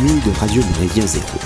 Radio Méridien Zéro.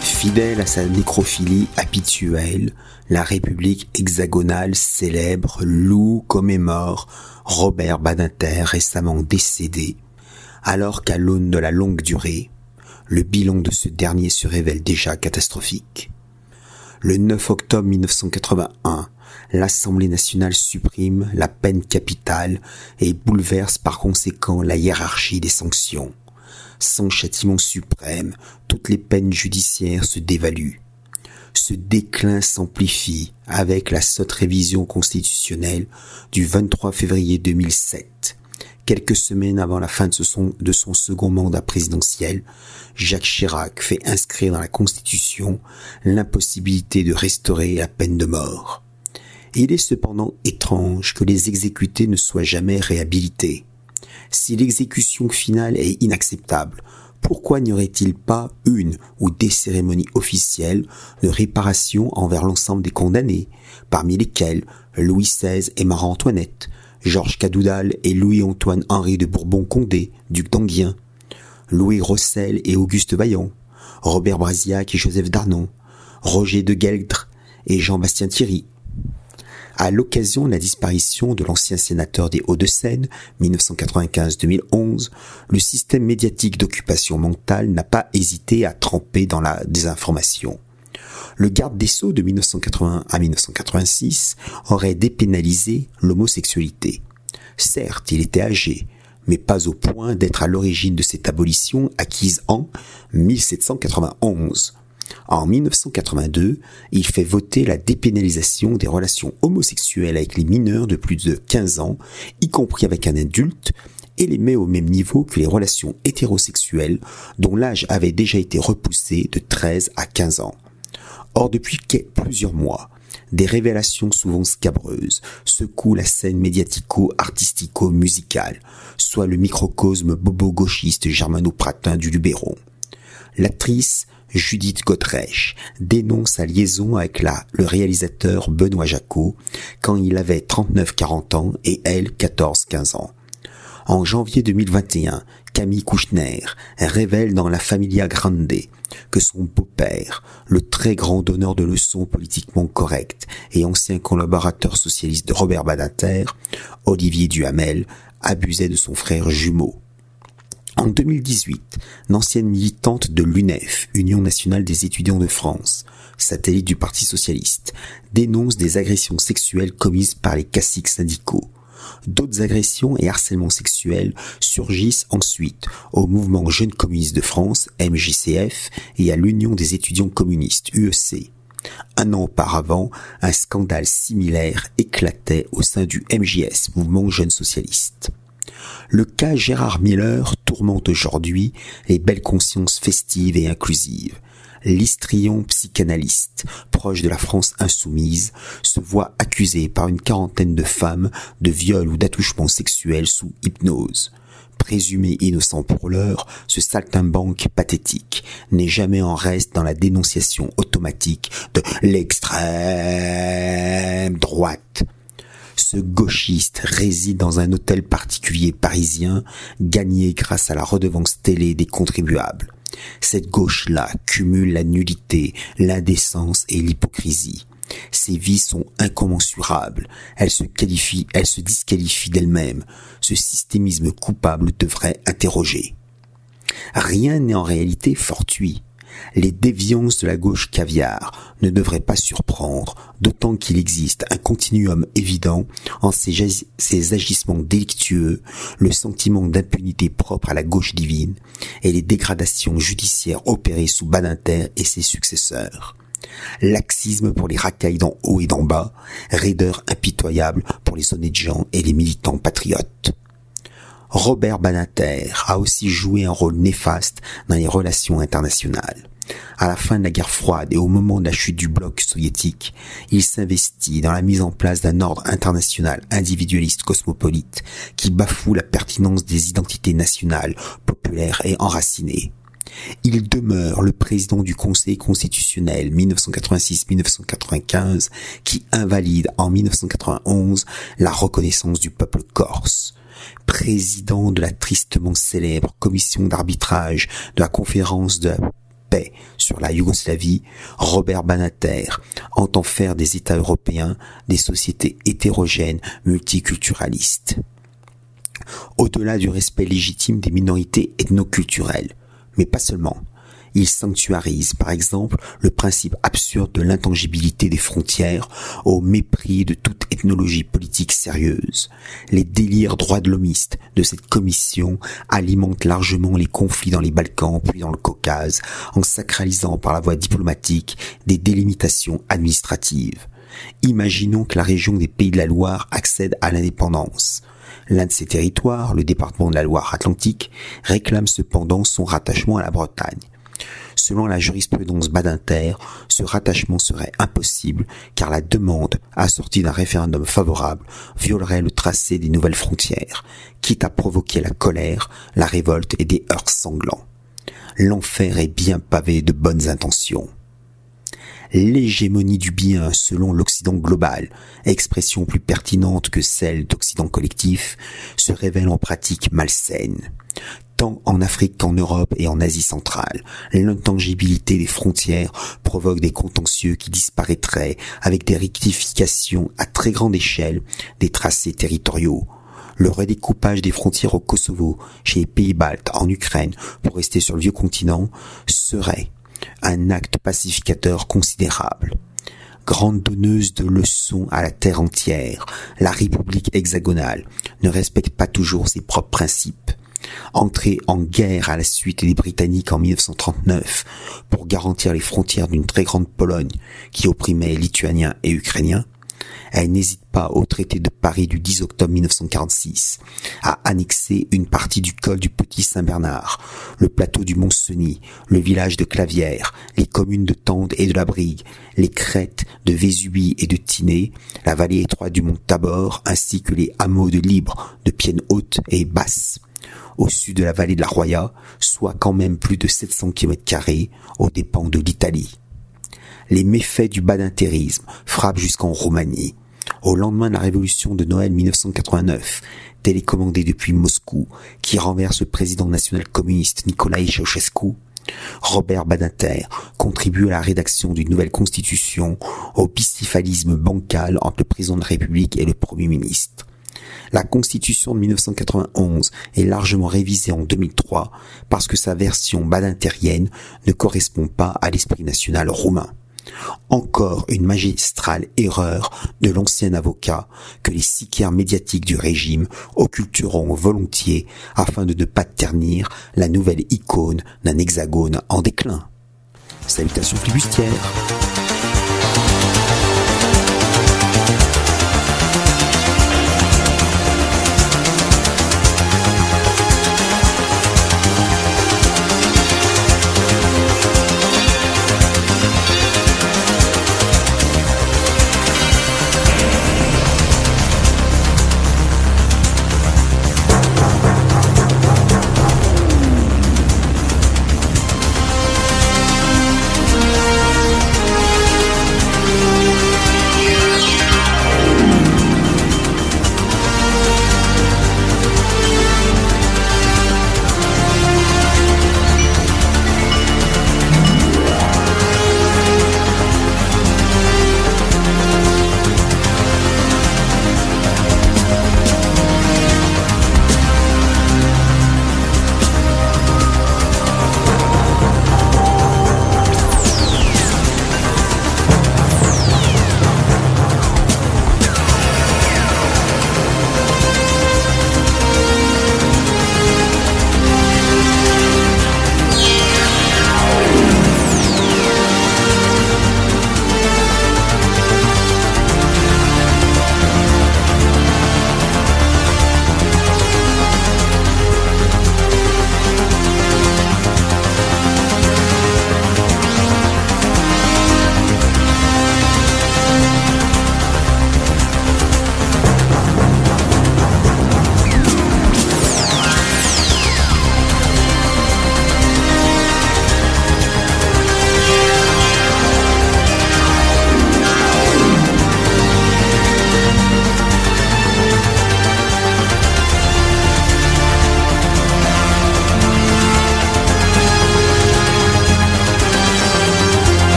Fidèle à sa nécrophilie habituelle, la République hexagonale célèbre, loue, commémore Robert Badinter récemment décédé, alors qu'à l'aune de la longue durée, le bilan de ce dernier se révèle déjà catastrophique. Le 9 octobre 1981, l'Assemblée nationale supprime la peine capitale et bouleverse par conséquent la hiérarchie des sanctions. Sans châtiment suprême, toutes les peines judiciaires se dévaluent. Ce déclin s'amplifie avec la sotte révision constitutionnelle du 23 février 2007. Quelques semaines avant la fin de son, second mandat présidentiel, Jacques Chirac fait inscrire dans la Constitution l'impossibilité de restaurer la peine de mort. Il est cependant étrange que les exécutés ne soient jamais réhabilités. Si l'exécution finale est inacceptable, pourquoi n'y aurait-il pas une ou des cérémonies officielles de réparation envers l'ensemble des condamnés, parmi lesquels Louis XVI et Marie-Antoinette, Georges Cadoudal et Louis-Antoine Henri de Bourbon-Condé, duc d'Anguien, Louis Rossel et Auguste Vaillant, Robert Brasiac et Joseph Darnan, Roger de Gueldre et Jean-Bastien Thierry, à l'occasion de la disparition de l'ancien sénateur des Hauts-de-Seine, 1995-2011, le système médiatique d'occupation mentale n'a pas hésité à tremper dans la désinformation. Le garde des Sceaux de 1981 à 1986 aurait dépénalisé l'homosexualité. Certes, il était âgé, mais pas au point d'être à l'origine de cette abolition acquise en 1791. En 1982, il fait voter la dépénalisation des relations homosexuelles avec les mineurs de plus de 15 ans, y compris avec un adulte, et les met au même niveau que les relations hétérosexuelles dont l'âge avait déjà été repoussé de 13 à 15 ans. Or, depuis plusieurs mois, des révélations souvent scabreuses secouent la scène médiatico-artistico-musicale, soit le microcosme bobo-gauchiste germano-pratin du Luberon. L'actrice Judith Godrèche dénonce sa liaison avec la, le réalisateur Benoît Jacot quand il avait 39-40 ans et elle 14-15 ans. En janvier 2021, Camille Kouchner révèle dans La Familia Grande que son beau-père, le très grand donneur de leçons politiquement correctes et ancien collaborateur socialiste de Robert Badinter, Olivier Duhamel, abusait de son frère jumeau. En 2018, l'ancienne militante de l'UNEF, Union nationale des étudiants de France, satellite du Parti socialiste, dénonce des agressions sexuelles commises par les caciques syndicaux. D'autres agressions et harcèlements sexuels surgissent ensuite au mouvement Jeunes communistes de France, MJCF, et à l'Union des étudiants communistes, UEC. Un an auparavant, un scandale similaire éclatait au sein du MJS, mouvement Jeunes socialistes. Le cas Gérard Miller tourmente aujourd'hui les belles consciences festives et inclusives. L'histrion psychanalyste, proche de la France insoumise, se voit accusé par une quarantaine de femmes de viol ou d'attouchement sexuel sous hypnose. Présumé innocent pour l'heure, ce saltimbanque pathétique n'est jamais en reste dans la dénonciation automatique de l'extrême droite ce gauchiste réside dans un hôtel particulier parisien, gagné grâce à la redevance télé des contribuables. Cette gauche-là cumule la nullité, l'indécence et l'hypocrisie. Ses vies sont incommensurables. Elle se qualifie, elle se disqualifie d'elle-même. Ce systémisme coupable devrait interroger. Rien n'est en réalité fortuit les déviances de la gauche caviar ne devraient pas surprendre, d'autant qu'il existe un continuum évident en ces, ces agissements délictueux, le sentiment d'impunité propre à la gauche divine et les dégradations judiciaires opérées sous Badinter et ses successeurs. Laxisme pour les racailles d'en haut et d'en bas, raideur impitoyable pour les honnêtes gens et les militants patriotes. Robert Badinter a aussi joué un rôle néfaste dans les relations internationales. À la fin de la guerre froide et au moment de la chute du bloc soviétique, il s'investit dans la mise en place d'un ordre international individualiste cosmopolite qui bafoue la pertinence des identités nationales, populaires et enracinées. Il demeure le président du Conseil constitutionnel 1986-1995 qui invalide en 1991 la reconnaissance du peuple corse. Président de la tristement célèbre commission d'arbitrage de la conférence de paix sur la Yougoslavie, Robert Banater entend faire des États européens des sociétés hétérogènes multiculturalistes. Au-delà du respect légitime des minorités ethnoculturelles, mais pas seulement, il sanctuarise, par exemple, le principe absurde de l'intangibilité des frontières au mépris de toute ethnologie politique sérieuse. Les délires droits de l'homiste de cette commission alimentent largement les conflits dans les Balkans puis dans le Caucase, en sacralisant par la voie diplomatique des délimitations administratives. Imaginons que la région des Pays de la Loire accède à l'indépendance. L'un de ces territoires, le département de la Loire-Atlantique, réclame cependant son rattachement à la Bretagne. Selon la jurisprudence Badinter, ce rattachement serait impossible car la demande, assortie d'un référendum favorable, violerait le tracé des nouvelles frontières, quitte à provoquer la colère, la révolte et des heurts sanglants. L'enfer est bien pavé de bonnes intentions l'hégémonie du bien selon l'Occident global, expression plus pertinente que celle d'Occident collectif, se révèle en pratique malsaine tant en Afrique qu'en Europe et en Asie centrale. L'intangibilité des frontières provoque des contentieux qui disparaîtraient avec des rectifications à très grande échelle des tracés territoriaux. Le redécoupage des frontières au Kosovo, chez les pays baltes, en Ukraine, pour rester sur le vieux continent, serait un acte pacificateur considérable grande donneuse de leçons à la terre entière, la République hexagonale ne respecte pas toujours ses propres principes. Entrée en guerre à la suite des Britanniques en 1939 pour garantir les frontières d'une très grande Pologne qui opprimait Lituaniens et Ukrainiens, elle n'hésite pas au traité de Paris du 10 octobre 1946 à annexer une partie du col du Petit Saint-Bernard, le plateau du Mont-Cenis, le village de Clavière, les communes de Tende et de la Brigue, les crêtes de Vésubie et de Tinée, la vallée étroite du mont Tabor, ainsi que les hameaux de Libre, de Pienne Haute et Basse au sud de la vallée de la Roya, soit quand même plus de 700 km aux dépens de l'Italie. Les méfaits du badintérisme frappent jusqu'en Roumanie. Au lendemain de la révolution de Noël 1989, télécommandée depuis Moscou, qui renverse le président national communiste Nicolae Ceausescu, Robert Badinter contribue à la rédaction d'une nouvelle constitution au bicéphalisme bancal entre le président de la République et le Premier ministre. La Constitution de 1991 est largement révisée en 2003 parce que sa version badinterienne ne correspond pas à l'esprit national roumain. Encore une magistrale erreur de l'ancien avocat que les sicaires médiatiques du régime occulteront volontiers afin de ne pas ternir la nouvelle icône d'un hexagone en déclin. Salutations flibustières